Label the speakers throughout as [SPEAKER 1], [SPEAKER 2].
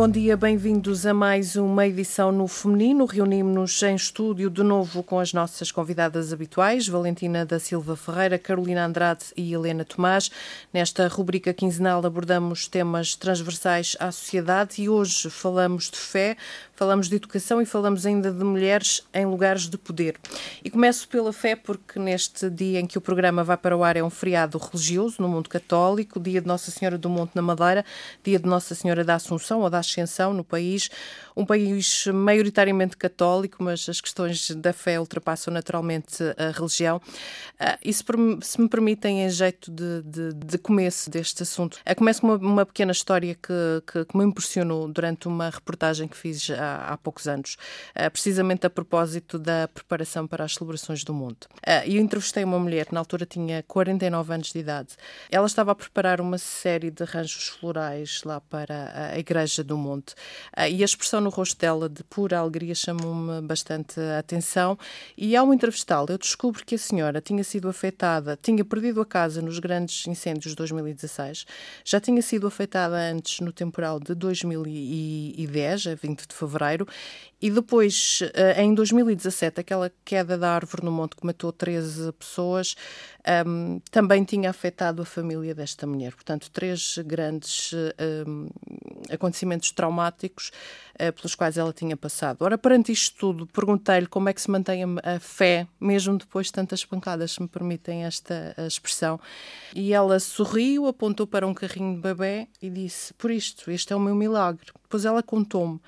[SPEAKER 1] bom dia, bem-vindos a mais uma edição no Feminino. Reunimos-nos em estúdio de novo com as nossas convidadas habituais, Valentina da Silva Ferreira, Carolina Andrade e Helena Tomás. Nesta rubrica quinzenal abordamos temas transversais à sociedade e hoje falamos de fé, falamos de educação e falamos ainda de mulheres em lugares de poder. E começo pela fé, porque neste dia em que o programa vai para o ar é um feriado religioso no mundo católico, dia de Nossa Senhora do Monte na Madeira, dia de Nossa Senhora da Assunção ou da Ascensão no país, um país maioritariamente católico, mas as questões da fé ultrapassam naturalmente a religião. Uh, e se, me permitem, em jeito de, de, de começo deste assunto, uh, começo com uma, uma pequena história que, que, que, me impressionou durante uma reportagem que fiz há há, poucos anos, uh, precisamente a propósito da preparação para as celebrações do Monte. Uh, eu entrevistei uma mulher na altura tinha 49 anos de idade. Ela estava a preparar uma série de arranjos florais lá para a Igreja do Monte uh, e a expressão no rosto dela de pura alegria chamou-me bastante a atenção e ao entrevistá-la eu descubro que a senhora tinha sido afetada, tinha perdido a casa nos grandes incêndios de 2016, já tinha sido afetada antes no temporal de 2010, a 20 de fevereiro, fevereiro. E depois, eh, em 2017, aquela queda da árvore no monte que matou 13 pessoas um, ehm, também tinha afetado a família desta mulher. Portanto, três grandes um, ehm, acontecimentos traumáticos uh, pelos quais ela tinha passado. Ora, perante isto tudo, perguntei-lhe como é que se mantém a, fé, mesmo depois de tantas pancadas, se me permitem esta expressão. E ela sorriu, apontou para um carrinho de bebê e disse: Por isto, este é o meu milagre. Depois ela contou-me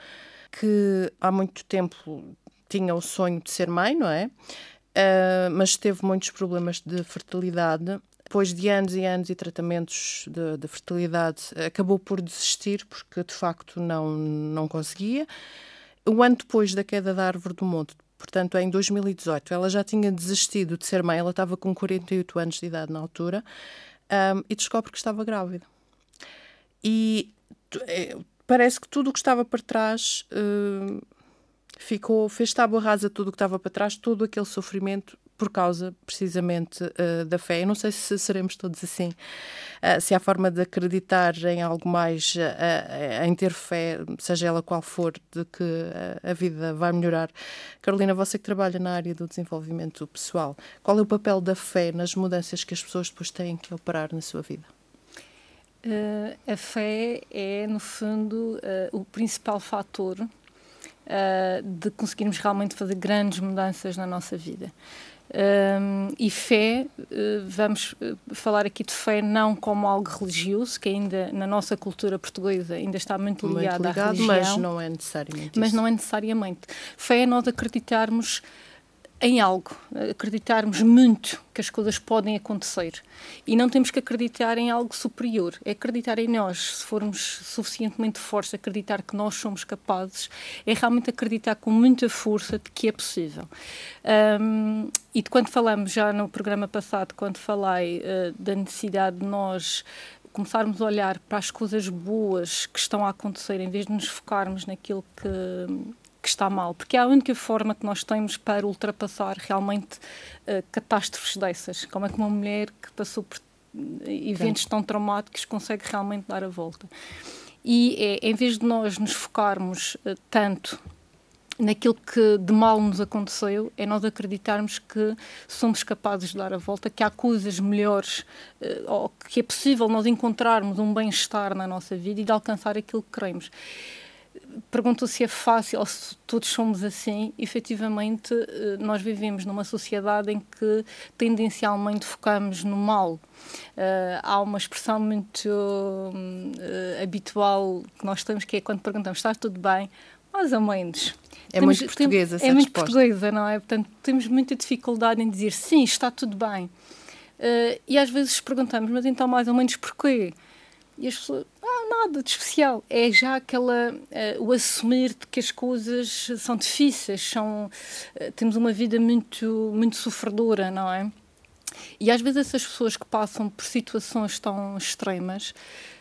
[SPEAKER 1] que há muito tempo tinha o sonho de ser mãe, não é? Uh, mas teve muitos problemas de fertilidade. Depois de anos e anos e tratamentos de, de, fertilidade, acabou por desistir porque de facto não, não conseguia. Um ano depois da queda da árvore do monte, portanto em 2018, ela já tinha desistido de ser mãe, ela estava com 48 anos de idade na altura, um, ah, e descobre que estava grávida. E é, parece que tudo o que estava para trás uh, ficou, fez tábua rasa tudo o que estava para trás, todo aquele sofrimento por causa precisamente uh, da fé. Eu não sei se seremos todos assim, uh, se há forma de acreditar em algo mais, uh, em ter fé, seja ela qual for, de que a vida vai melhorar. Carolina, você que trabalha na área do desenvolvimento pessoal, qual é o papel da fé nas mudanças que as pessoas depois têm que operar na sua vida?
[SPEAKER 2] Uh, a fé é, no fundo, uh, o principal fator uh, de conseguirmos realmente fazer grandes mudanças na nossa vida. e fé, vamos falar aqui de fé não como algo religioso, que ainda na nossa cultura portuguesa ainda está muito ligada à religião.
[SPEAKER 1] Mas não é necessariamente
[SPEAKER 2] Mas isso. não é necessariamente. Fé é nós acreditarmos em algo, acreditarmos muito que as coisas podem acontecer. E não temos que acreditar em algo superior, é acreditar em nós. Se formos suficientemente fortes, acreditar que nós somos capazes, é realmente acreditar com muita força de que é possível. Um, e de quando falamos já no programa passado, quando falei uh, da necessidade de nós começarmos a olhar para as coisas boas que estão a acontecer, em vez de nos focarmos naquilo que que está mal, porque é a única forma que nós temos para ultrapassar realmente uh, catástrofes dessas. Como é que uma mulher que passou por eh, eventos Sim. tão traumáticos consegue realmente dar a volta? E é, em vez de nós nos focarmos uh, tanto naquilo que de mal nos aconteceu, é nós acreditarmos que somos capazes de dar a volta, que há coisas melhores, ou que é possível nós encontrarmos um bem-estar na nossa vida e de alcançar aquilo que queremos perguntou se é fácil ou se todos somos assim. Efetivamente, eh, nós vivemos numa sociedade em que tendencialmente focamos no mal. Uh, há uma expressão muito uh, habitual que nós temos que é quando perguntamos está tudo bem, mais ou menos.
[SPEAKER 1] É temos, muito portuguesa essa
[SPEAKER 2] É muito
[SPEAKER 1] resposta.
[SPEAKER 2] portuguesa, não é? Portanto, temos muita dificuldade em dizer sim, está tudo bem. Uh, e às vezes perguntamos, mas então mais ou menos porquê? E as pessoas, nada de especial. É já aquela, uh, o assumir de que as coisas são difíceis, são, uh, temos uma vida muito, muito sofredora, não é? E às vezes essas pessoas que passam por situações tão extremas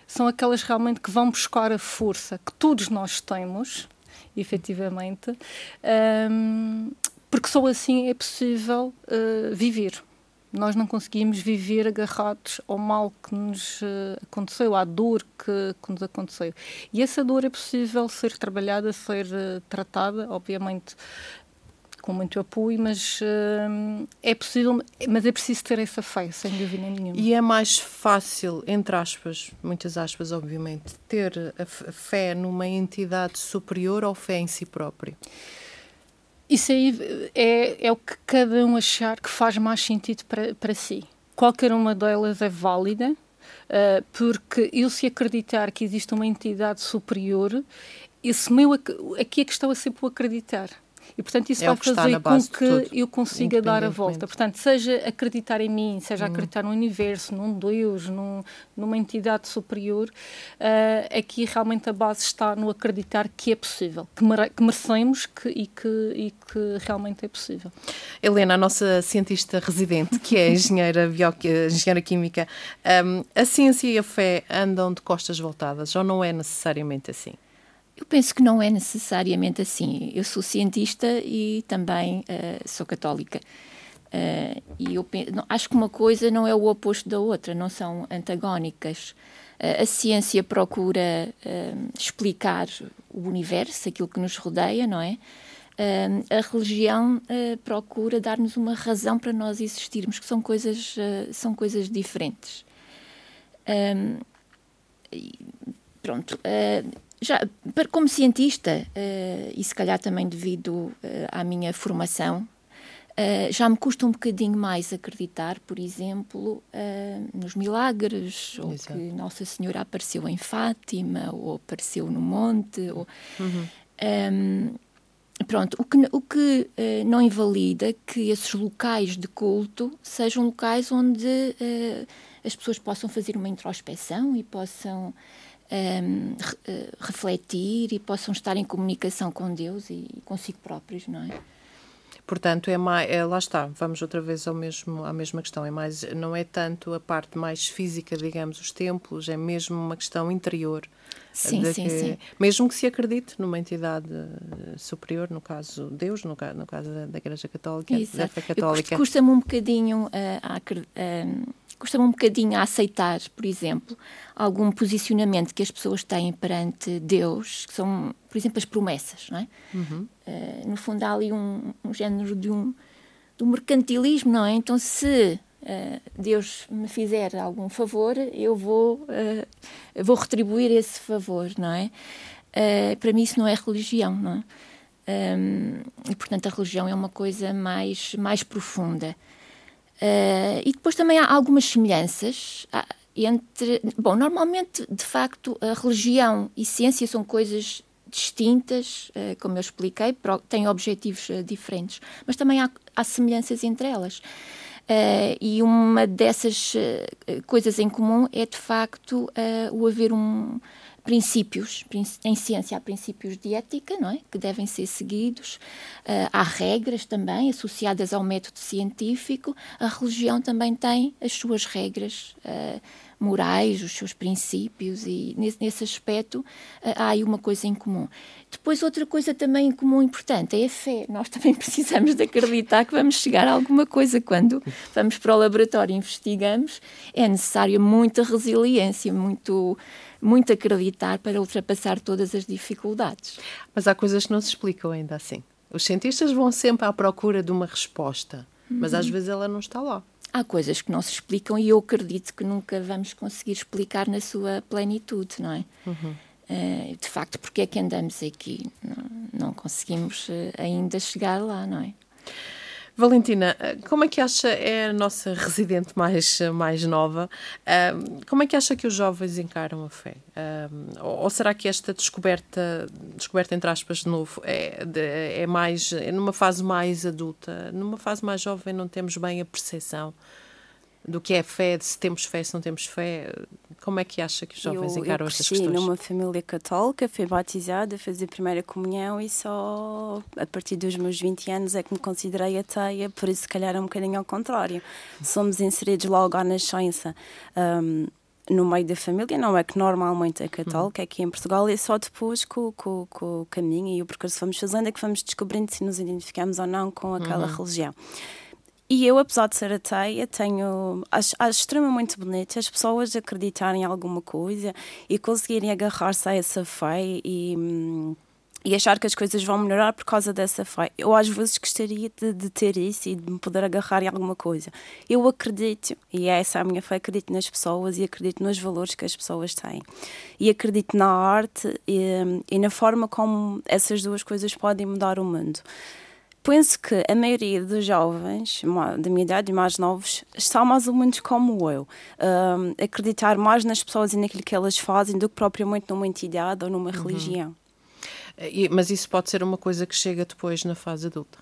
[SPEAKER 2] são aquelas realmente que vão buscar a força que todos nós temos, efetivamente, um, porque só assim é possível uh, viver. Nós não conseguimos viver agarrados ao mal que nos uh, aconteceu, à dor que, que, nos aconteceu. E essa dor é possível ser trabalhada, ser uh, tratada, obviamente com muito apoio, mas uh, é possível, mas é preciso ter essa fé, sem dúvida nenhuma.
[SPEAKER 1] E é mais fácil, entre aspas, muitas aspas, obviamente, ter a fé numa entidade superior ou fé em si próprio?
[SPEAKER 2] Isso aí é, é o que cada um achar que faz mais sentido para, para si. Qualquer uma delas é válida, uh, porque eu se acreditar que existe uma entidade superior, esse meu, aqui é que estou a sempre acreditar. E, portanto, isso é vai fazer com que eu consiga dar a volta. Portanto, seja acreditar em mim, seja hum. acreditar no universo, num Deus, num, numa entidade superior, uh, aqui realmente a base está no acreditar que é possível, que, mere que merecemos que, e, que, e que realmente é possível.
[SPEAKER 1] Helena, a nossa cientista residente, que é engenheira, bio, engenheira química, um, a ciência e a fé andam de costas voltadas ou não é necessariamente assim?
[SPEAKER 3] Eu penso que não é necessariamente assim. Eu sou cientista e também uh, sou católica. Uh, e eu penso, acho que uma coisa não é o oposto da outra, não são antagónicas. Uh, a ciência procura explicar o universo, aquilo que nos rodeia, não é? a religião procura dar-nos uma razão para nós existirmos, que são coisas, são coisas diferentes. pronto já, como cientista, uh, e se calhar também devido uh, à minha formação, uh, já me custa um bocadinho mais acreditar, por exemplo, nos milagres, Exato. ou que Nossa Senhora apareceu em Fátima, ou apareceu no monte. Ou, uhum. um, ehm, pronto, o que, o que não invalida que esses locais de culto sejam locais onde as pessoas possam fazer uma introspeção e possam um, eh, refletir e possam estar em comunicação com Deus e consigo próprios, não é?
[SPEAKER 1] Portanto, é mais, é, lá está, vamos outra vez ao mesmo, à mesma questão. É mais, não é tanto a parte mais física, digamos, os templos, é mesmo uma questão interior.
[SPEAKER 3] Sim, sim,
[SPEAKER 1] que,
[SPEAKER 3] sim.
[SPEAKER 1] Mesmo que se acredite numa entidade superior, no caso Deus, no, no caso da, da Igreja Católica, da fé católica.
[SPEAKER 3] Custa-me um bocadinho uh, a, a, custa-me um bocadinho a aceitar, por exemplo, algum posicionamento que as pessoas têm perante Deus, que são, por exemplo, as promessas, não é? Uhum. Uh, no fundo, há ali um, um género de um, mercantilismo, não é? Então, se uh, Deus me fizer algum favor, eu vou, uh, vou retribuir esse favor, não é? para mim, isso não é religião, não é? Um, e, portanto, a religião é uma coisa mais, mais profunda. Uh, e depois também há algumas semelhanças entre. Bom, normalmente, de facto, a religião e ciência são coisas distintas, uh, como eu expliquei, têm objetivos uh, diferentes, mas também há, há semelhanças entre elas. e uma dessas coisas em comum é, de facto, o haver um princípios, em ciência há princípios de ética, não é? Que devem ser seguidos, uh, há regras também associadas ao método científico, a religião também tem as suas regras uh, morais, os seus princípios e nesse, nesse aspecto uh, há aí uma coisa em comum. Depois outra coisa também em comum importante é a fé. Nós também precisamos de acreditar que vamos chegar a alguma coisa quando vamos para o laboratório e investigamos, é necessária muita resiliência, muito muito acreditar para ultrapassar todas as dificuldades.
[SPEAKER 1] Mas há coisas que não se explicam ainda assim. Os cientistas vão sempre à procura de uma resposta, mas às uhum. vezes ela não está lá.
[SPEAKER 3] Há coisas que não se explicam e eu acredito que nunca vamos conseguir explicar na sua plenitude, não é? Uhum. Uh, de facto, porque é que andamos aqui? Não, não conseguimos uh, ainda chegar lá, não é?
[SPEAKER 1] Valentina, como é que acha, é a nossa residente mais, mais nova, como é que acha que os jovens encaram a fé? Ou será que esta descoberta, descoberta entre aspas de novo, é, é mais, é numa fase mais adulta, numa fase mais jovem não temos bem a percepção do que é fé, de se temos fé, se não temos fé. Como é que acha que os jovens eu, encaram eu estas questões?
[SPEAKER 4] Eu numa família católica, fui batizada, fazer a primeira comunhão e só a partir dos meus 20 anos é que me considerei ateia, por isso se calhar é um bocadinho ao contrário. Somos inseridos logo à nascença. Um, no meio da família, não é que normalmente é católica, uhum. aqui em Portugal, é só depois com, com, com o caminho e o percurso que vamos fazendo é que vamos descobrindo se nos identificamos ou não com aquela uhum. religião. E eu, apesar de ser ateia, tenho. Acho, acho extremamente bonito as pessoas acreditarem em alguma coisa e conseguirem agarrar-se a essa fé e. Hum, e achar que as coisas vão melhorar por causa dessa fé. Eu às vezes gostaria de, de, ter isso e de me poder agarrar em alguma coisa. Eu acredito, e é essa a minha fé, acredito nas pessoas e acredito nos valores que as pessoas têm. E acredito na arte e, e na forma como essas duas coisas podem mudar o mundo. Penso que a maioria dos jovens da minha idade e mais novos estão mais ou menos como eu. Um, acreditar mais nas pessoas e naquilo que elas fazem do que propriamente numa entidade ou numa uhum. religião.
[SPEAKER 1] Mas isso pode ser uma coisa que chega depois na fase adulta.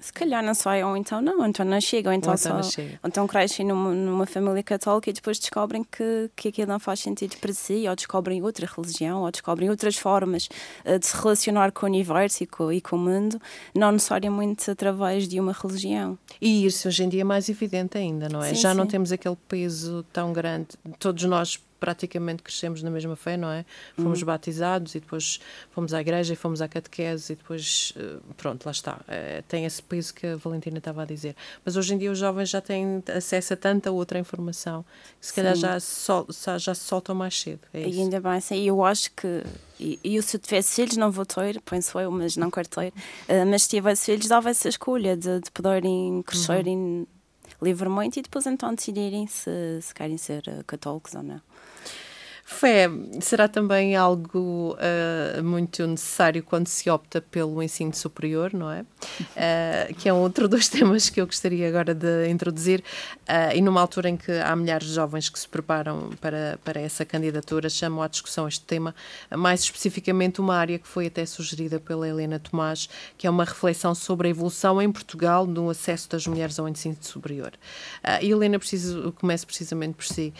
[SPEAKER 4] Se calhar não sai, ou então não, ou então não chega, ou então, ou então, só. Ou então crescem numa, numa, família católica e depois descobrem que, que aquilo não faz sentido para si, ou descobrem outra religião, ou descobrem outras formas uh, de se relacionar com o universo e com, e com o mundo, não necessariamente através de uma religião.
[SPEAKER 1] E isso hoje em dia é mais evidente ainda, não é? Sim, Já sim. não temos aquele peso tão grande. Todos nós praticamente crescemos na mesma fé, não é? Fomos uhum. batizados e depois fomos à igreja e fomos à catequese e depois, eh, pronto, lá está. Eh, tem esse peso que a Valentina estava a dizer. Mas hoje em dia os jovens já têm acesso a tanta outra informação que se Sim. calhar já, sol, já se soltam mais cedo. É
[SPEAKER 4] e ainda bem, sim. Eu acho que, e, eu se eu tivesse filhos, não vou ter, penso eu, mas não quero ter, uh, mas se tivesse filhos, dava essa escolha de, de poderem crescerem uhum. livremente e depois então decidirem se, se querem ser católicos ou não.
[SPEAKER 1] Fé será também algo uh, muito necessário quando se opta pelo ensino superior, não é? Uh, que é um outro dos temas que eu gostaria agora de introduzir. Uh, e numa altura em que há milhares de jovens que se preparam para, para essa candidatura, chamo à discussão este tema, mais especificamente uma área que foi até sugerida pela Helena Tomás, que é uma reflexão sobre a evolução em Portugal no acesso das mulheres ao ensino superior. e Helena, preciso, começa precisamente por si.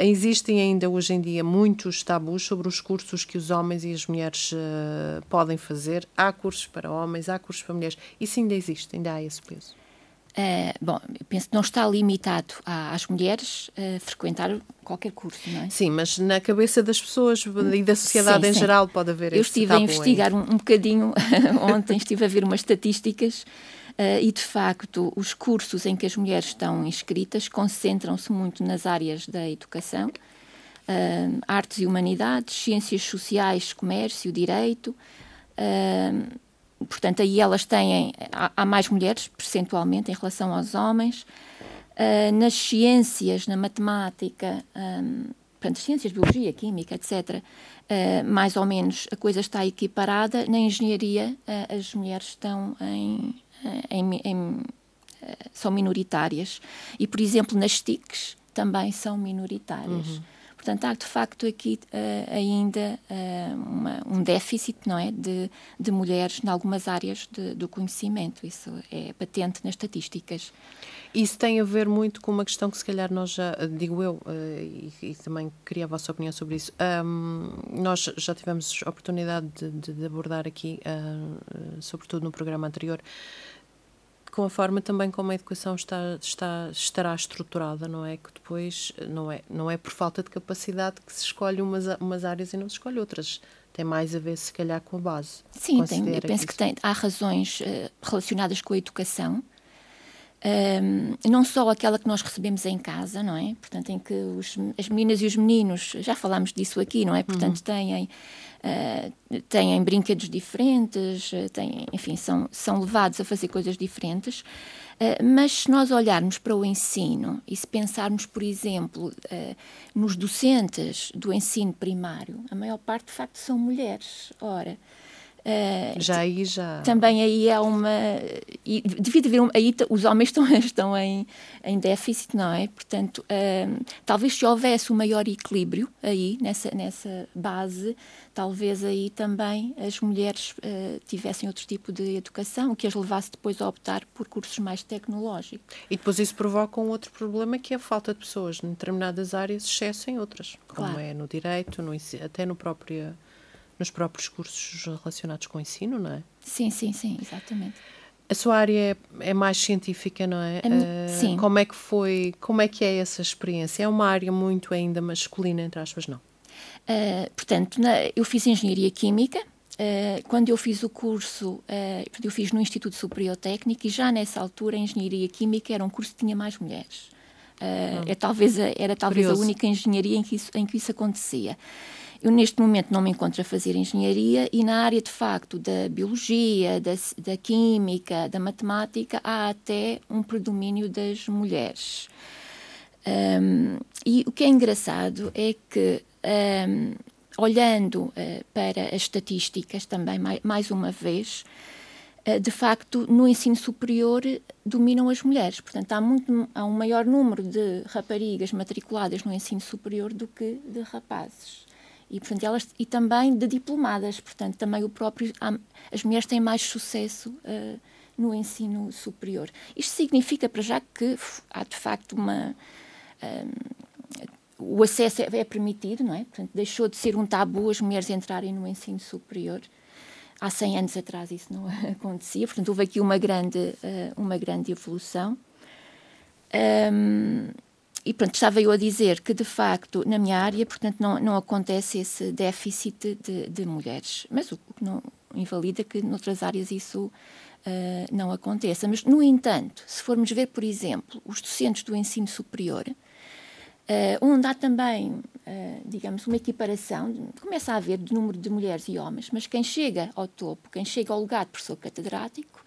[SPEAKER 1] existem ainda hoje em dia muitos tabus sobre os cursos que os homens e as mulheres uh, podem fazer. Há cursos para homens, há cursos para mulheres. Isso ainda existe, ainda há esse peso.
[SPEAKER 3] Uh, bom, penso que não está limitado às mulheres uh, frequentar qualquer curso, não é?
[SPEAKER 1] Sim, mas na cabeça das pessoas e da sociedade sim, em sim. geral pode haver
[SPEAKER 3] Eu estive a investigar um, um, bocadinho ontem, estive a ver umas estatísticas uh, e, de facto, os cursos em que as mulheres estão inscritas concentram-se muito nas áreas da educação, uh, artes e humanidades, ciências sociais, comércio, direito. Uh, portanto, aí elas têm, há, há, mais mulheres, percentualmente, em relação aos homens. Uh, nas ciências, na matemática, um, portanto, ciências, biologia, química, etc., uh, mais ou menos a coisa está equiparada. Na engenharia, uh, as mulheres estão em, em, em são minoritárias. E, por exemplo, nas TICs também são minoritárias. Uhum. Portanto, há de facto aqui uh, ainda uh, uma, um déficit não é, de, de mulheres em algumas áreas de, do conhecimento. Isso é patente nas estatísticas.
[SPEAKER 1] Isso tem a ver muito com uma questão que, se calhar, nós já, digo eu, uh, e, e, também queria a vossa opinião sobre isso. Um, nós já tivemos oportunidade de, de, de abordar aqui, sobretudo no programa anterior, com a forma também como a educação está, está, estará estruturada, não é? Que depois não é, não é por falta de capacidade que se escolhe umas, umas áreas e não se escolhe outras. Tem mais a ver, se calhar, com a base.
[SPEAKER 3] Sim, tem, eu penso que, que tem, há razões uh, relacionadas com a educação. Um, não só aquela que nós recebemos em casa, não é? Portanto, em que os, as meninas e os meninos, já falámos disso aqui, não é? Portanto, uhum. têm uh, têm brinquedos diferentes, uh, têm, enfim, são, são levados a fazer coisas diferentes. Uh, mas se nós olharmos para o ensino e se pensarmos, por exemplo, nos docentes do ensino primário, a maior parte, de facto, são mulheres. Ora,
[SPEAKER 1] Uh, já aí já.
[SPEAKER 3] Também aí é uma. E devido haver um, aí os homens estão, estão em, em déficit, não é? Portanto, uh, talvez se houvesse um maior equilíbrio aí, nessa, nessa base, talvez aí também as mulheres uh, tivessem outro tipo de educação, que as levasse depois a optar por cursos mais tecnológicos.
[SPEAKER 1] E depois isso provoca um outro problema que é a falta de pessoas em determinadas áreas, excesso em outras, como claro. é no direito, no, até no próprio nos próprios cursos relacionados com o ensino, não é?
[SPEAKER 3] Sim, sim, sim, exatamente.
[SPEAKER 1] A sua área é, é mais científica, não é?
[SPEAKER 3] Uh, sim.
[SPEAKER 1] Como é que foi, como é que é essa experiência? É uma área muito ainda masculina, entre aspas, não?
[SPEAKER 3] Uh, portanto, na, eu fiz engenharia química, Uh, quando eu fiz o curso, eu fiz no Instituto Superior Técnico e já nessa altura a Engenharia Química era um curso que tinha mais mulheres. Uh, é, talvez a, era talvez Curioso. a única engenharia em que, isso, em que isso acontecia. Eu, neste momento, não me encontro a fazer engenharia e na área, de facto, da biologia, da, da química, da matemática, há até um predomínio das mulheres. Um, e o que é engraçado é que, um, olhando uh, para as estatísticas também, mais, mais uma vez, uh, de facto, no ensino superior dominam as mulheres. Portanto, há, muito, há um maior número de raparigas matriculadas no ensino superior do que de rapazes e portanto elas e também de diplomadas. Portanto também o próprio as mulheres têm mais sucesso uh, no ensino superior. Isto significa para já que há de facto uma uh, o acesso é, é, permitido não é? Portanto deixou de ser um tabu as mulheres entrarem no ensino superior. Há 100 anos atrás isso não acontecia. Portanto houve aqui uma grande uh, uma grande evolução. Um, e pronto, estava eu a dizer que de facto na minha área, portanto, não, não acontece esse déficit de, de mulheres, mas o que não invalida que noutras áreas isso uh, não aconteça. Mas, no entanto, se formos ver, por exemplo, os docentes do ensino superior, uh, onde há também, uh, digamos, uma equiparação, começa a haver de número de mulheres e homens, mas quem chega ao topo, quem chega ao lugar de professor catedrático,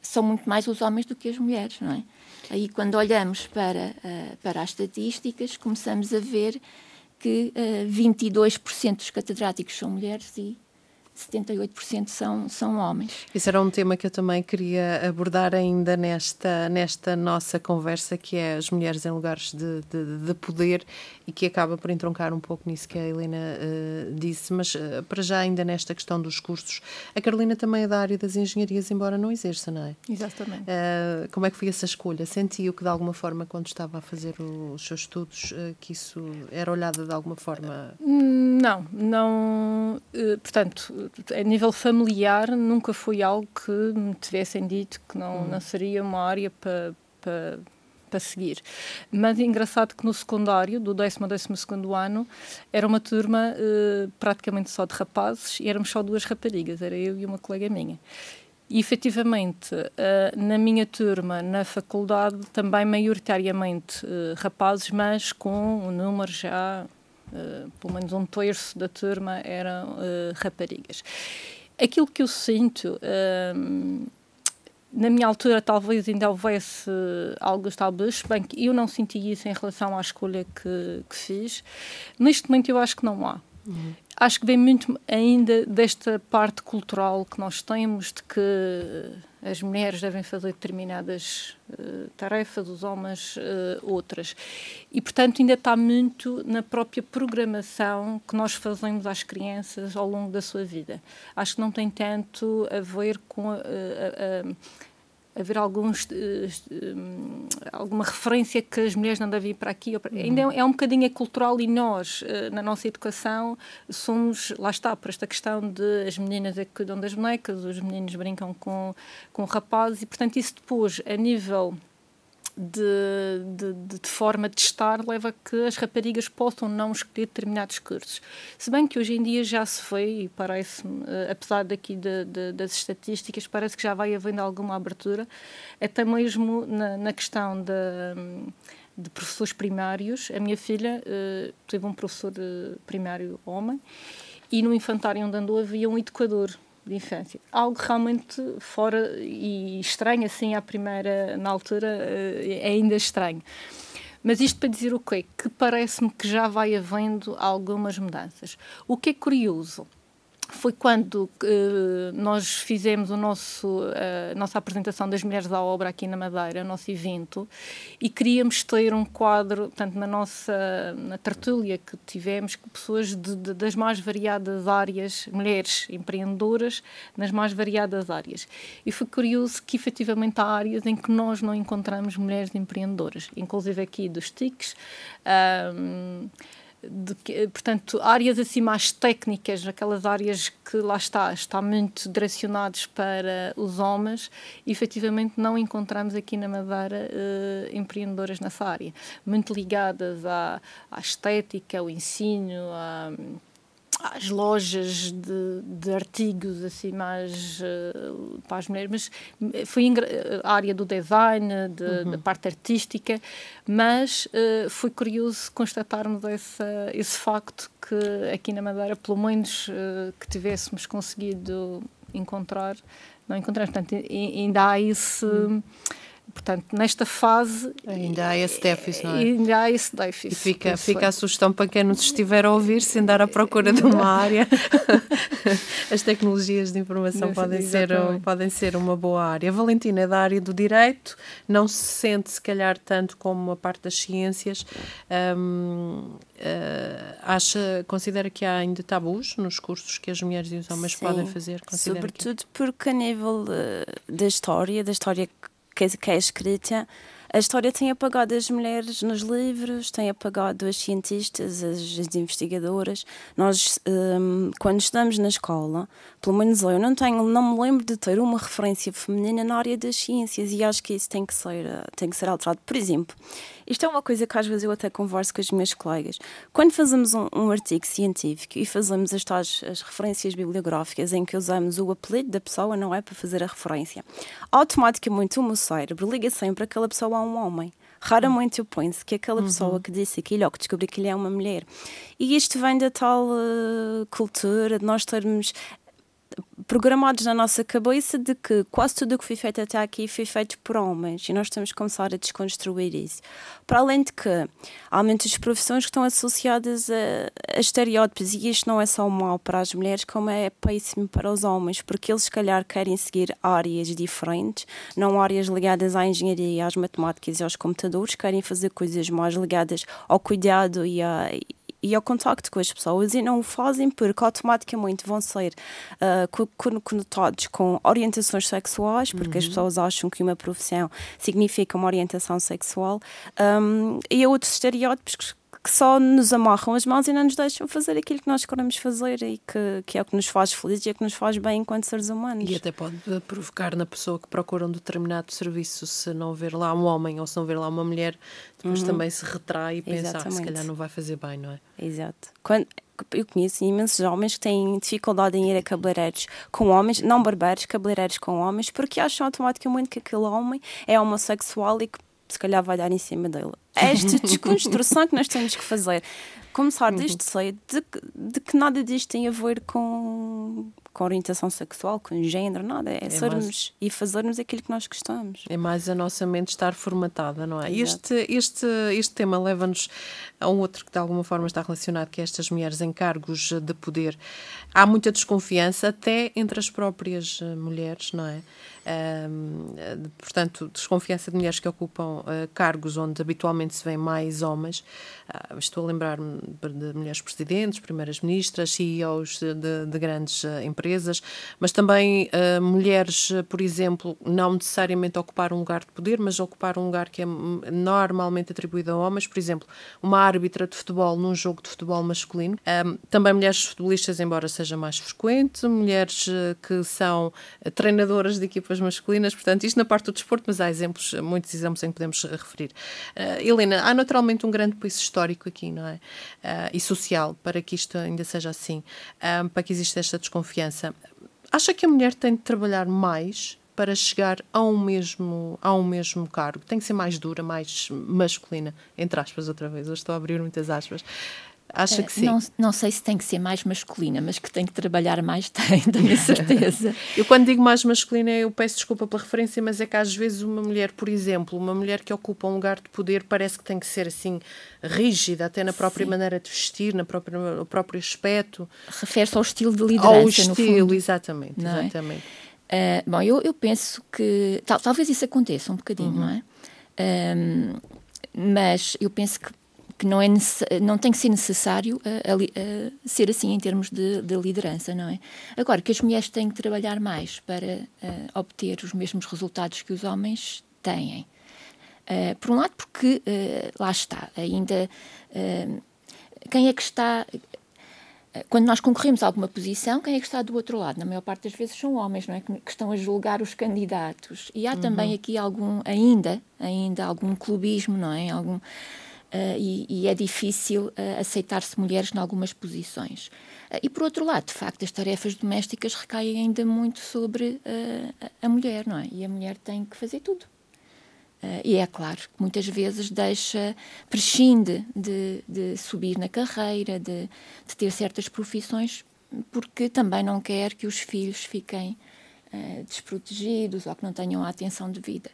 [SPEAKER 3] são muito mais os homens do que as mulheres, não é? Aí, quando olhamos para, uh, para as estatísticas, começamos a ver que uh, eh, 22% dos catedráticos são mulheres e 78% são, são homens.
[SPEAKER 1] Isso era um tema que eu também queria abordar ainda nesta, nesta nossa conversa, que é as mulheres em lugares de, de, de poder e que acaba por entroncar um pouco nisso que a Helena uh, disse. Mas uh, para já, ainda nesta questão dos cursos, a Carolina também é da área das engenharias, embora não exerça, não é?
[SPEAKER 2] Exatamente.
[SPEAKER 1] Uh, como é que foi essa escolha? Sentiu que, de alguma forma, quando estava a fazer o, os seus estudos, que isso era olhada de alguma forma?
[SPEAKER 2] Não, não. portanto, a nível familiar, nunca foi algo que me tivessem dito que não, hum. não seria uma área para. para para seguir. Mas é engraçado que no secundário, do décimo ao décimo segundo ano, era uma turma uh, praticamente só de rapazes e éramos só duas raparigas, era eu e uma colega minha. E efetivamente, uh, na minha turma, na faculdade, também maioritariamente uh, rapazes, mas com um número já uh, pelo menos um terço da turma eram uh, raparigas. Aquilo que eu sinto, uh, na minha altura talvez ainda houvesse algo estabelecido, bem que eu não senti isso em relação à escolha que, que fiz. Neste momento eu acho que não há. Uhum. Acho que vem muito ainda desta parte cultural que nós temos, de que as mulheres devem fazer determinadas uh, tarefas, os homens uh, outras. E, portanto, ainda está muito na própria programação que nós fazemos às crianças ao longo da sua vida. Acho que não tem tanto a ver com a, a, a haver alguns, uh, alguma referência que as mulheres não devem ir para aqui. Para... Uhum. Ainda é, é, um bocadinho cultural e nós, uh, na nossa educação, somos, lá está, por esta questão de as meninas é que cuidam das bonecas, os meninos brincam com, com rapazes e, portanto, isso depois, a nível de, de, de, forma de estar leva a que as raparigas possam não escolher determinados cursos. Se bem que hoje em dia já se foi, e parece-me, eh, apesar daqui de, de, das estatísticas, parece que já vai havendo alguma abertura, até mesmo na, na questão de professores primários. A minha filha uh, teve um professor eh, primário homem e no infantário onde andou havia um educador de infância. Algo realmente fora e estranho, assim, à primeira, na altura, eh, é ainda estranho. Mas isto para dizer o quê? Que parece-me que já vai havendo algumas mudanças. O que é curioso foi quando uh, nós fizemos o nosso, uh, a nossa apresentação das Mulheres à Obra aqui na Madeira, o nosso evento, e queríamos ter um quadro, portanto, na nossa na tertúlia que tivemos, pessoas de, de, das mais variadas áreas, mulheres empreendedoras, nas mais variadas áreas. E foi curioso que, efetivamente, há áreas em que nós não encontramos mulheres empreendedoras, inclusive aqui dos TICs. De, portanto, áreas assim mais técnicas, aquelas áreas que lá está, está muito direcionados para os homens, efetivamente não encontramos aqui na Madeira uh, empreendedoras nessa área, muito ligadas à, à estética, ao ensino, à, às lojas de, de, artigos assim mais uh, para as mulheres, mas foi a área do design, de, uhum. da parte artística, mas uh, foi curioso constatarmos essa, esse facto que aqui na Madeira, pelo menos uh, que tivéssemos conseguido encontrar, não encontramos, portanto, ainda há esse... Uhum Portanto, nesta fase.
[SPEAKER 1] Ainda há esse déficit, não é?
[SPEAKER 2] Ainda há esse déficit.
[SPEAKER 1] E fica, fica a sugestão para quem nos estiver a ouvir, se andar à procura de uma área. As tecnologias de informação podem ser, podem ser uma boa área. A Valentina é da área do direito, não se sente, se calhar, tanto como a parte das ciências. Um, uh, eh, acha, considera que há ainda tabus nos cursos que as mulheres e os homens Sim, podem fazer?
[SPEAKER 4] Sobretudo que... porque, a nível uh, da história, da história que, que é escrita, a história tem apagado as mulheres nos livros, tem apagado as cientistas, as, as investigadoras. Nós, um, quando estamos na escola, pelo menos eu não tenho, não me lembro de ter uma referência feminina na área das ciências e acho que isso tem que ser, tem que ser alterado. Por exemplo, isto é uma coisa que às vezes eu até converso com as minhas colegas. Quando fazemos um, um artigo científico e fazemos as, tais, as referências bibliográficas em que usamos o apelido da pessoa, não é para fazer a referência, automaticamente o meu cérebro liga sempre aquela pessoa um homem. Raramente eu penso que aquela pessoa uhum. que disse aquilo ou que descobri que ele é uma mulher. E isto vem da tal uh, cultura de nós termos programados na nossa cabeça de que quase tudo o que foi feito até aqui foi feito por homens e nós temos que começar a desconstruir isso. Para além de que há muitas profissões que estão associadas a, a estereótipos e isto não é só mal para as mulheres, como é péssimo para os homens, porque eles se calhar querem seguir áreas diferentes, não áreas ligadas à engenharia, às matemáticas e aos computadores, querem fazer coisas mais ligadas ao cuidado e a e ao contacto com as pessoas e não o fazem porque automaticamente vão ser uh, conotados com orientações sexuais, porque uhum. as pessoas acham que uma profissão significa uma orientação sexual, um, e há outros estereótipos que só nos amarram as mãos e não nos deixam fazer aquilo que nós queremos fazer e que, que é o que nos faz felizes e é o que nos faz bem enquanto seres humanos.
[SPEAKER 1] E até pode provocar na pessoa que procura um determinado serviço, se não ver lá um homem ou se não ver lá uma mulher, depois uhum. também se retrai e pensa, ah, se calhar não vai fazer bem, não é?
[SPEAKER 4] Exato. Quando, eu conheço imensos homens que têm dificuldade em ir a cabeleireiros com homens, não barbeiros, cabeleireiros com homens, porque acham automaticamente que aquele homem é homossexual e que se calhar vai dar em cima dele. Esta desconstrução que nós temos que fazer. Começar desde cedo de, de, que nada disto tem a ver com, com orientação sexual, com género, nada. É, é sermos mais, e fazermos aquilo que nós gostamos.
[SPEAKER 1] É mais a nossa mente estar formatada, não é? Este, este, este tema leva-nos a um outro que de alguma forma está relacionado, que é estas mulheres em cargos de poder. Há muita desconfiança até entre as próprias eh, mulheres, não é? Portanto, desconfiança de mulheres que ocupam uh, cargos onde habitualmente se vêem mais homens. Uh, estou a lembrar-me de mulheres presidentes, primeiras ministras, CEOs de, de, de grandes uh, empresas, mas também mulheres, por exemplo, não necessariamente ocupar um lugar de poder, mas ocupar um lugar que é normalmente atribuído a homens, por exemplo, uma árbitra de futebol num jogo de futebol masculino. Também mulheres futebolistas, embora seja mais frequente, mulheres que são treinadoras de equipas equipas masculinas, portanto, isto na parte do desporto, mas há exemplos, muitos exemplos em que podemos referir. Uh, Helena, há naturalmente um grande peso histórico aqui, não é? Uh, e social, para que isto ainda seja assim, uh, para que exista esta desconfiança. Acha que a mulher tem de trabalhar mais para chegar a um mesmo, a um mesmo cargo? Tem que ser mais dura, mais masculina, entre aspas, outra vez. Eu estou a abrir muitas aspas. Acha que sim?
[SPEAKER 3] Não, não sei se tem que ser mais masculina, mas que tem que trabalhar mais, tem, tenho certeza.
[SPEAKER 1] eu, quando digo mais masculina, eu peço desculpa pela referência, mas é que às vezes uma mulher, por exemplo, uma mulher que ocupa um lugar de poder, parece que tem que ser assim rígida, até na própria sim. maneira de vestir, na própria, no próprio aspecto.
[SPEAKER 3] Refere-se ao estilo de liderança. Ao
[SPEAKER 1] estilo, exatamente.
[SPEAKER 3] Não
[SPEAKER 1] é? exatamente.
[SPEAKER 3] É? Uh, bom, eu, eu penso que tal, talvez isso aconteça um bocadinho, uhum. não é? Um, mas eu penso que que não, é não tem que ser necessário a, a, a ser assim em termos de, de, liderança, não é? Agora, que as mulheres têm que trabalhar mais para obter os mesmos resultados que os homens têm. Uh, por um lado, porque uh, lá está, ainda uh, quem é que está. Quando nós concorremos a alguma posição, quem é que está do outro lado? Na maior parte das vezes são homens, não é? Que, que estão a julgar os candidatos. E há uhum. também aqui algum, ainda, ainda algum clubismo, não é? Algum, Uh, e, e, é difícil uh, aceitar-se mulheres em algumas posições. Uh, e por outro lado, de facto, as tarefas domésticas recaem ainda muito sobre a mulher, não é? E a mulher tem que fazer tudo. e é claro que muitas vezes deixa, prescinde de, de subir na carreira, de, de, ter certas profissões, porque também não quer que os filhos fiquem desprotegidos ou que não tenham a atenção devida.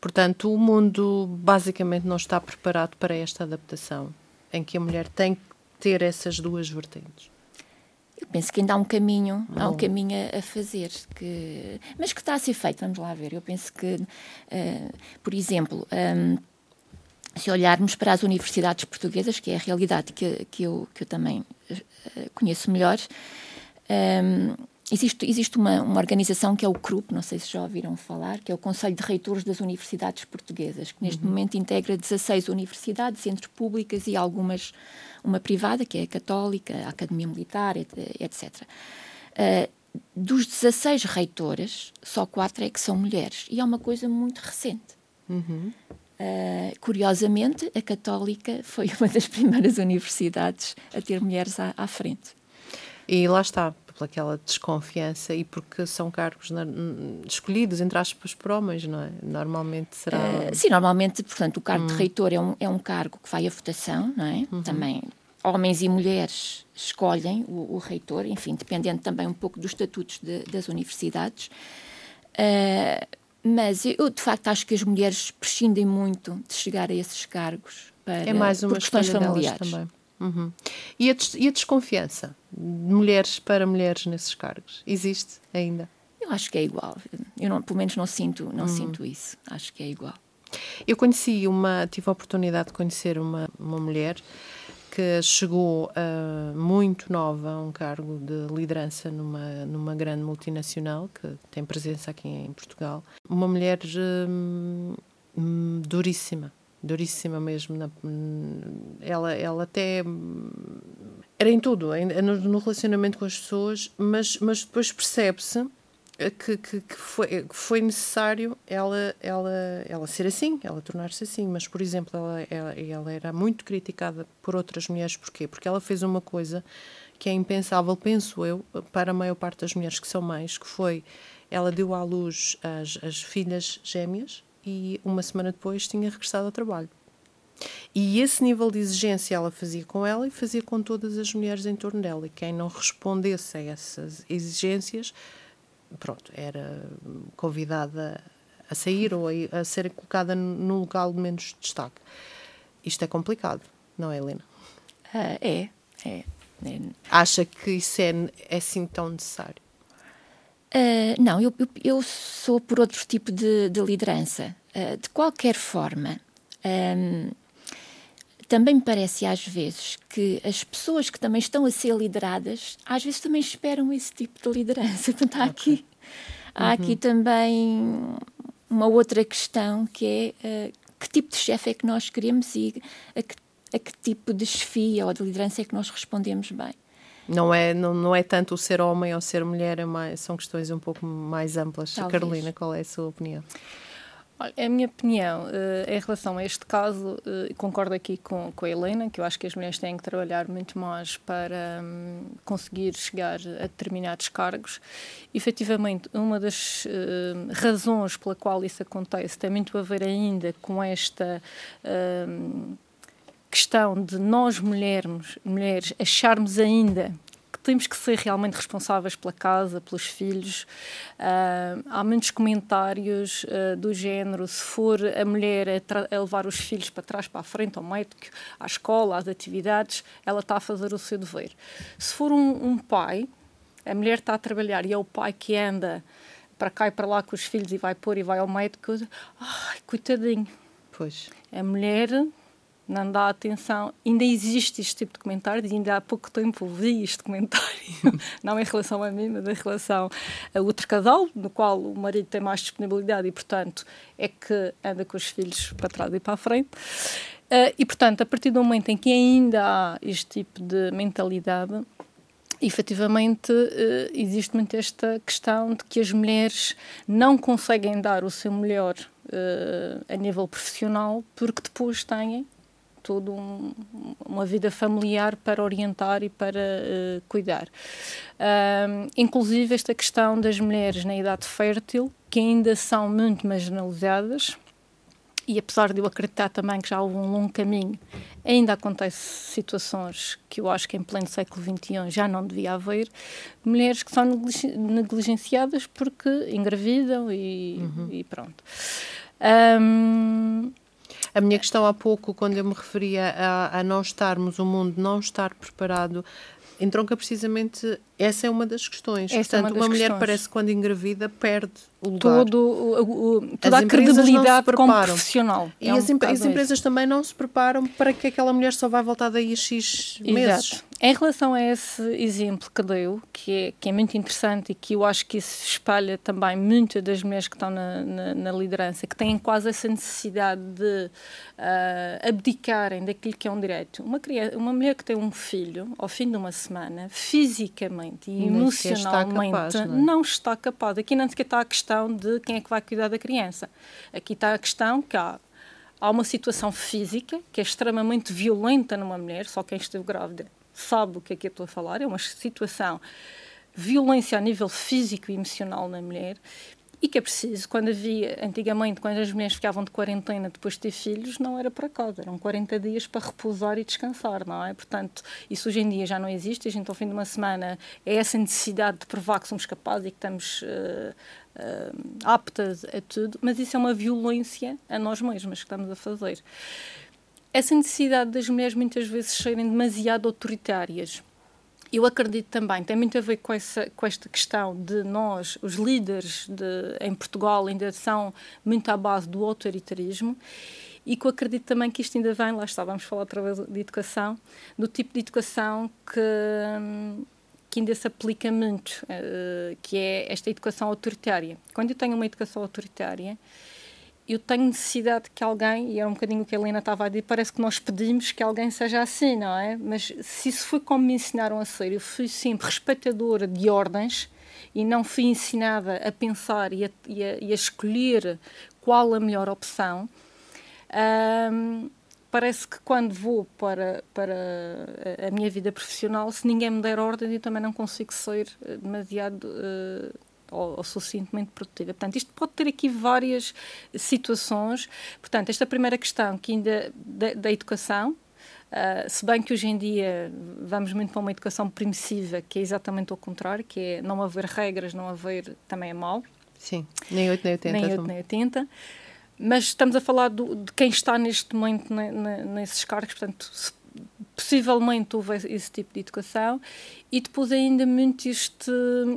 [SPEAKER 1] Portanto, o mundo basicamente não está preparado para esta adaptação, em que a mulher tem que ter essas duas vertentes.
[SPEAKER 3] Eu penso que ainda há um caminho, Bom. há um caminho a, fazer, que, mas que está a ser feito, vamos lá ver. Eu penso que, uh, por exemplo, um, se olharmos para as universidades portuguesas, que é a realidade que, que, eu, que eu também uh, conheço melhor, um, Existe, existe uma, uma, organização que é o CRUP, não sei se já ouviram falar, que é o Conselho de Reitores das Universidades Portuguesas, que neste uhum. momento integra 16 universidades, entre públicas e algumas, uma privada, que é a Católica, a Academia Militar, etc. Uh, ah, dos 16 reitoras, só quatro é que são mulheres, e é uma coisa muito recente. Uhum. Uh, curiosamente, a Católica foi uma das primeiras universidades a ter mulheres à, à frente.
[SPEAKER 1] E lá está, pelaquela desconfiança e porque são cargos na, escolhidos, entre aspas, por homens, não é? Normalmente será. Uh,
[SPEAKER 3] sim, normalmente, portanto, o cargo hum. de reitor é um, é um cargo que vai à votação, não é? Uhum. Também homens e mulheres escolhem o, o, reitor, enfim, dependendo também um pouco dos estatutos de, das universidades. Uh, mas eu, de facto, acho que as mulheres prescindem muito de chegar a esses cargos para,
[SPEAKER 1] é mais uma por questões familiares. Também. Uhum. E, a e a desconfiança de mulheres para mulheres nesses cargos? Existe ainda?
[SPEAKER 3] Eu acho que é igual. Eu não, pelo menos não sinto, não uhum. sinto isso. Acho que é igual.
[SPEAKER 1] Eu conheci uma, tive a oportunidade de conhecer uma, uma mulher que chegou uh, muito nova a um cargo de liderança numa, numa grande multinacional que tem presença aqui em Portugal. Uma mulher hum, duríssima, duríssima mesmo. Na, ela, ela até era em tudo, no relacionamento com as pessoas, mas, mas depois percebe-se que, que, que, foi, que foi necessário ela, ela, ela ser assim, ela tornar-se assim. Mas, por exemplo, ela, ela, ela era muito criticada por outras mulheres. Porquê? Porque ela fez uma coisa que é impensável, penso eu, para a maior parte das mulheres que são mães, que foi ela deu à luz as, as filhas gêmeas e uma semana depois tinha regressado ao trabalho. E esse nível de exigência ela fazia com ela e fazia com todas as mulheres em torno dela. E quem não respondesse a essas exigências, pronto, era convidada a sair ou a, ser colocada num local de menos destaque. Isto é complicado, não é, Helena?
[SPEAKER 3] Uh, é, é,
[SPEAKER 1] é. Acha que isso é, é assim tão necessário?
[SPEAKER 3] Uh, não, eu, eu, sou por outro tipo de, de liderança. Uh, de qualquer forma, um, também me parece às vezes que as pessoas que também estão a ser lideradas, às vezes também esperam esse tipo de liderança. Portanto, há aqui, há uhum. aqui também uma outra questão que é uh, que tipo de chefe é que nós queremos e a que, a que tipo de chefia ou de liderança é que nós respondemos bem.
[SPEAKER 1] Não é, não, não é tanto o ser homem ou ser mulher, é mais, são questões um pouco mais amplas. Talvez. Carolina, qual é a sua opinião?
[SPEAKER 2] Olha, a minha opinião uh, em relação a este caso, uh, concordo aqui com, com a Helena, que eu acho que as mulheres têm que trabalhar muito mais para um, conseguir chegar a determinados cargos. Efetivamente, uma das uh, razões pela qual isso acontece tem muito a ver ainda com esta. Hum, questão de nós mulheres, mulheres acharmos ainda que temos que ser realmente responsáveis pela casa, pelos filhos. Uh, há muitos comentários uh, do género: se for a mulher a, a, levar os filhos para trás, para a frente, ao médico, à escola, às atividades, ela está a fazer o seu dever. Se for um, um pai, a mulher está a trabalhar e é o pai que anda para cá e para lá com os filhos e vai pôr e vai ao médico, ai, coitadinho.
[SPEAKER 1] Pois.
[SPEAKER 2] A mulher não dá atenção. Ainda existe este tipo de comentários, e ainda há pouco tempo vi este comentário, não em relação a mim, mas em relação a outro casal, no qual o marido tem mais disponibilidade e, portanto, é que anda com os filhos para trás e para a frente. Uh, e, portanto, a partir do momento em que ainda há este tipo de mentalidade, efetivamente uh, existe muito esta questão de que as mulheres não conseguem dar o seu melhor uh, a nível profissional porque depois têm toda um, uma vida familiar para orientar e para uh, cuidar. inclusive esta questão das mulheres na idade fértil, que ainda são muito marginalizadas, e apesar de eu acreditar também que já houve um longo caminho, ainda acontece situações que eu acho que em pleno século XXI já não devia haver, mulheres que são negligenciadas porque engravidam e, uhum. e pronto. Um,
[SPEAKER 1] a minha questão há pouco, quando eu me referia a, a não estarmos, o mundo não estar preparado, entronca precisamente essa é uma das questões. Essa é Portanto, é uma, uma mulher questões. parece que quando engravida perde o lugar.
[SPEAKER 2] Todo, o, o, toda as a credibilidade como profissional.
[SPEAKER 1] E é as, um as empresas também não se preparam para que aquela mulher só vai voltar daí a X meses. Exato.
[SPEAKER 2] Em relação a esse exemplo que deu, que é, que é muito interessante e que eu acho que isso espalha também muitas das mulheres que estão na, na, na, liderança, que têm quase essa necessidade de uh, abdicarem daquilo que é um direito. Uma, criança, uma mulher que tem um filho, ao fim de uma semana, fisicamente e emocionalmente, não está, capaz, não, é? não está capaz. Aqui não sequer está a questão de quem é que vai cuidar da criança. Aqui está a questão que há há uma situação física que é extremamente violenta numa mulher, só quem esteve grávida sabe o que é que eu estou a falar, é uma situação violência a nível físico e emocional na mulher e que é preciso, quando havia, antigamente, quando as mulheres ficavam de quarentena depois de ter filhos, não era para casa, eram 40 dias para repousar e descansar, não é? Portanto, isso hoje em dia já não existe, a gente ao fim de uma semana é essa necessidade de provar que somos capazes e que estamos uh, uh, aptas a tudo, mas isso é uma violência a nós mesmas que estamos a fazer essa necessidade das mulheres muitas vezes serem demasiado autoritárias. Eu acredito também, tem muito a ver com, essa, com esta questão de nós, os líderes de, em Portugal, ainda são muito à base do autoritarismo e que eu acredito também que isto ainda vem, lá está, vamos falar outra vez de educação, do tipo de educação que, que ainda se aplica muito, uh, que é esta educação autoritária. Quando eu tenho uma educação autoritária, eu tenho necessidade que alguém, e é um bocadinho o que a Helena estava a dizer, parece que nós pedimos que alguém seja assim, não é? Mas se isso foi como me ensinaram a ser, eu fui sempre respeitadora de ordens e não fui ensinada a pensar e a, e a, e a escolher qual a melhor opção, hum, parece que quando vou para, para a minha vida profissional, se ninguém me der ordem, eu também não consigo ser demasiado. Uh, ou, ou suficientemente produtiva. Portanto, isto pode ter aqui várias situações. Portanto, esta primeira questão que ainda da, da educação, Uh, se bem que hoje em dia vamos muito para uma educação permissiva, que é exatamente o contrário, que é não haver regras, não haver, também é mau.
[SPEAKER 1] Sim, nem 8 nem 80.
[SPEAKER 2] Nem 8 nem 80. Mas estamos a falar do, de quem está neste momento nesses cargos, portanto, se possivelmente houve esse tipo de educação. E depois ainda muito este,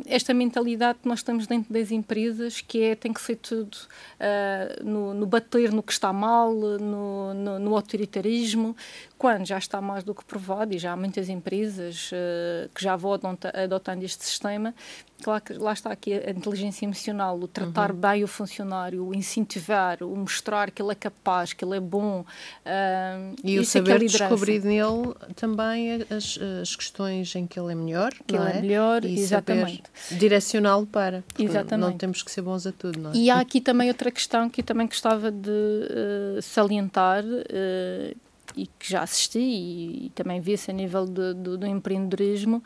[SPEAKER 2] esta mentalidade que nós estamos dentro das empresas que é tem que ser tudo uh, no, no, bater no que está mal, no, no, no, autoritarismo, quando já está mais do que provado e já há muitas empresas uh, que já vão adotando este sistema, claro que lá está aqui a inteligência emocional, o tratar uhum. bem o funcionário, o incentivar, o mostrar que ele é capaz, que ele é bom. Uh,
[SPEAKER 1] e o é é saber é descobrir nele também as, as questões em que ele é melhor,
[SPEAKER 2] que ele é? é? melhor, e exatamente.
[SPEAKER 1] direcioná-lo para. Exatamente. Não temos que ser bons a tudo, não é?
[SPEAKER 2] E há aqui também outra questão que eu também gostava de uh, salientar. Uh, e que já assisti e, e também vi-se a nível de, de, do empreendedorismo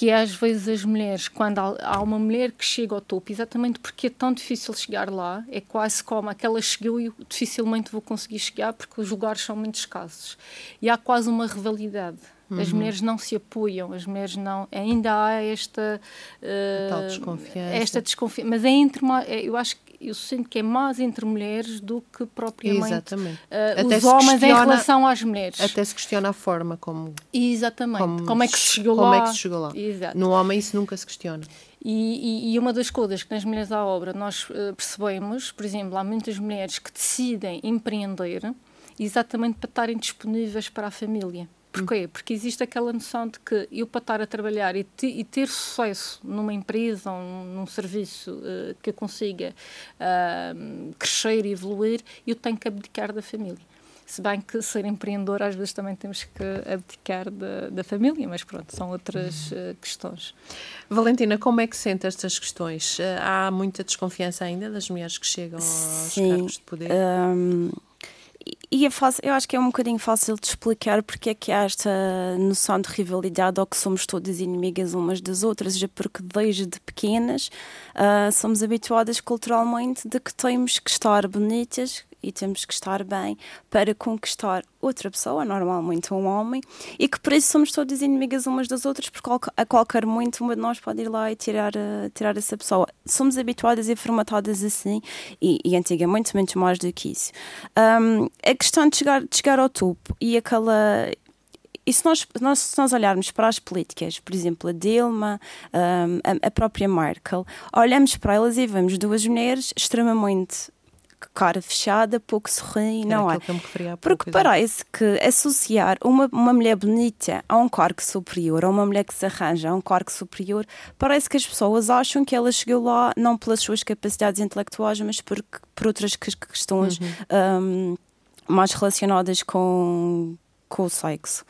[SPEAKER 2] que às vezes as mulheres, quando há, uma mulher que chega ao topo, exatamente porque é tão difícil chegar lá, é quase como aquela chegou e dificilmente vou conseguir chegar porque os lugares são muito escassos. E há quase uma rivalidade. As uhum. mulheres não se apoiam, as mulheres não. Ainda há esta.
[SPEAKER 1] Uh, tal desconfiança.
[SPEAKER 2] Esta desconfiança. Mas é entre. É, eu acho que eu sinto que é mais entre mulheres do que propriamente uh, os homens em relação às mulheres.
[SPEAKER 1] Até se questiona a forma como.
[SPEAKER 2] Exatamente. Como, como é que se chegou
[SPEAKER 1] como
[SPEAKER 2] lá.
[SPEAKER 1] Como é que se chegou lá. Exato. No homem isso nunca se questiona.
[SPEAKER 2] E, e, e, uma das coisas que nas mulheres à obra nós uh, percebemos, por exemplo, há muitas mulheres que decidem empreender exatamente para estarem disponíveis para a família. Porquê? Porque existe aquela noção de que eu, para estar a trabalhar e, te, e ter sucesso numa empresa ou num, num serviço uh, que eu consiga uh, crescer e evoluir, eu tenho que abdicar da família. Se bem que ser empreendedor às vezes também temos que abdicar da, da família, mas pronto, são outras uh, questões.
[SPEAKER 1] Valentina, como é que sente estas questões? há muita desconfiança ainda das mulheres que chegam aos Sim, cargos de poder? Um
[SPEAKER 4] e é fácil, eu acho que é um bocadinho fácil de explicar porque é que há esta noção de rivalidade ou que somos todas inimigas umas das outras, já porque desde pequenas uh, somos habituadas culturalmente de que temos que estar bonitas, e temos que estar bem para conquistar outra pessoa, normalmente um homem, e que por isso somos todas inimigas umas das outras, porque a qualquer momento uma de nós pode ir lá e tirar, uh, tirar essa pessoa. Somos habituadas e formatadas assim, e, e antigamente muito mais do que isso. Um, a questão de chegar, de chegar ao topo e aquela e se nós, nós, se nós olharmos para as políticas, por exemplo, a Dilma, um, a, própria Merkel, olhamos para elas e vemos duas mulheres extremamente cara fechada, pouco sorri, não é? Porque parece que associar uma, uma mulher bonita a um cargo superior, a uma mulher que se arranja a um cargo superior, parece que as pessoas acham que ela chegou lá não pelas suas capacidades intelectuais, mas por, por outras questões uhum. um, mais relacionadas com, com o sexo.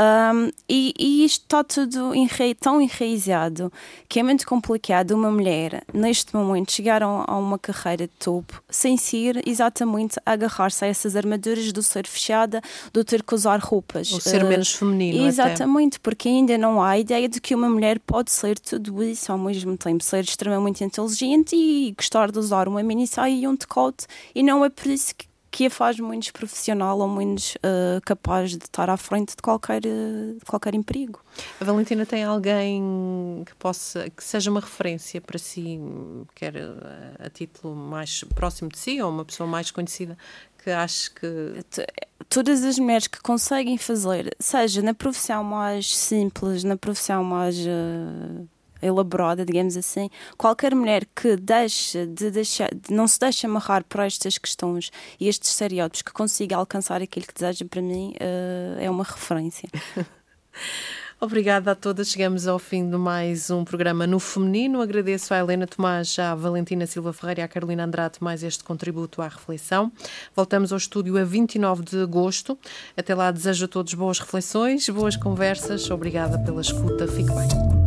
[SPEAKER 4] Um, e, e, isto está tudo enra tão enraizado que é muito complicado uma mulher, neste momento, chegar a, uma carreira de topo sem ser exatamente agarrar-se a essas armaduras do ser fechada, do ter que usar roupas.
[SPEAKER 1] Ou ser uh, menos feminino.
[SPEAKER 4] Exatamente, até. porque ainda não há a ideia de que uma mulher pode ser tudo isso ao mesmo tempo, ser extremamente inteligente e gostar de usar uma mini saia e um decote, e não é por isso que que a faz menos profissional ou menos uh, capaz de estar à frente de qualquer, uh, de qualquer emprego.
[SPEAKER 1] A Valentina tem alguém que possa que seja uma referência para si, quer a, a título mais próximo de si ou uma pessoa mais conhecida que acho que
[SPEAKER 4] todas as mulheres que conseguem fazer, seja na profissão mais simples, na profissão mais uh, elaborada, digamos assim, qualquer mulher que de deixar, de não se deixe amarrar por estas questões e estes estereótipos, que consiga alcançar aquilo que deseja, para mim, uh, é uma referência.
[SPEAKER 1] Obrigada a todas. Chegamos ao fim de mais um programa no Feminino. Agradeço à Helena Tomás, à Valentina Silva Ferreira e à Carolina Andrade mais este contributo à reflexão. Voltamos ao estúdio a 29 de agosto. Até lá, desejo a todos boas reflexões, boas conversas. Obrigada pela escuta. Fique bem.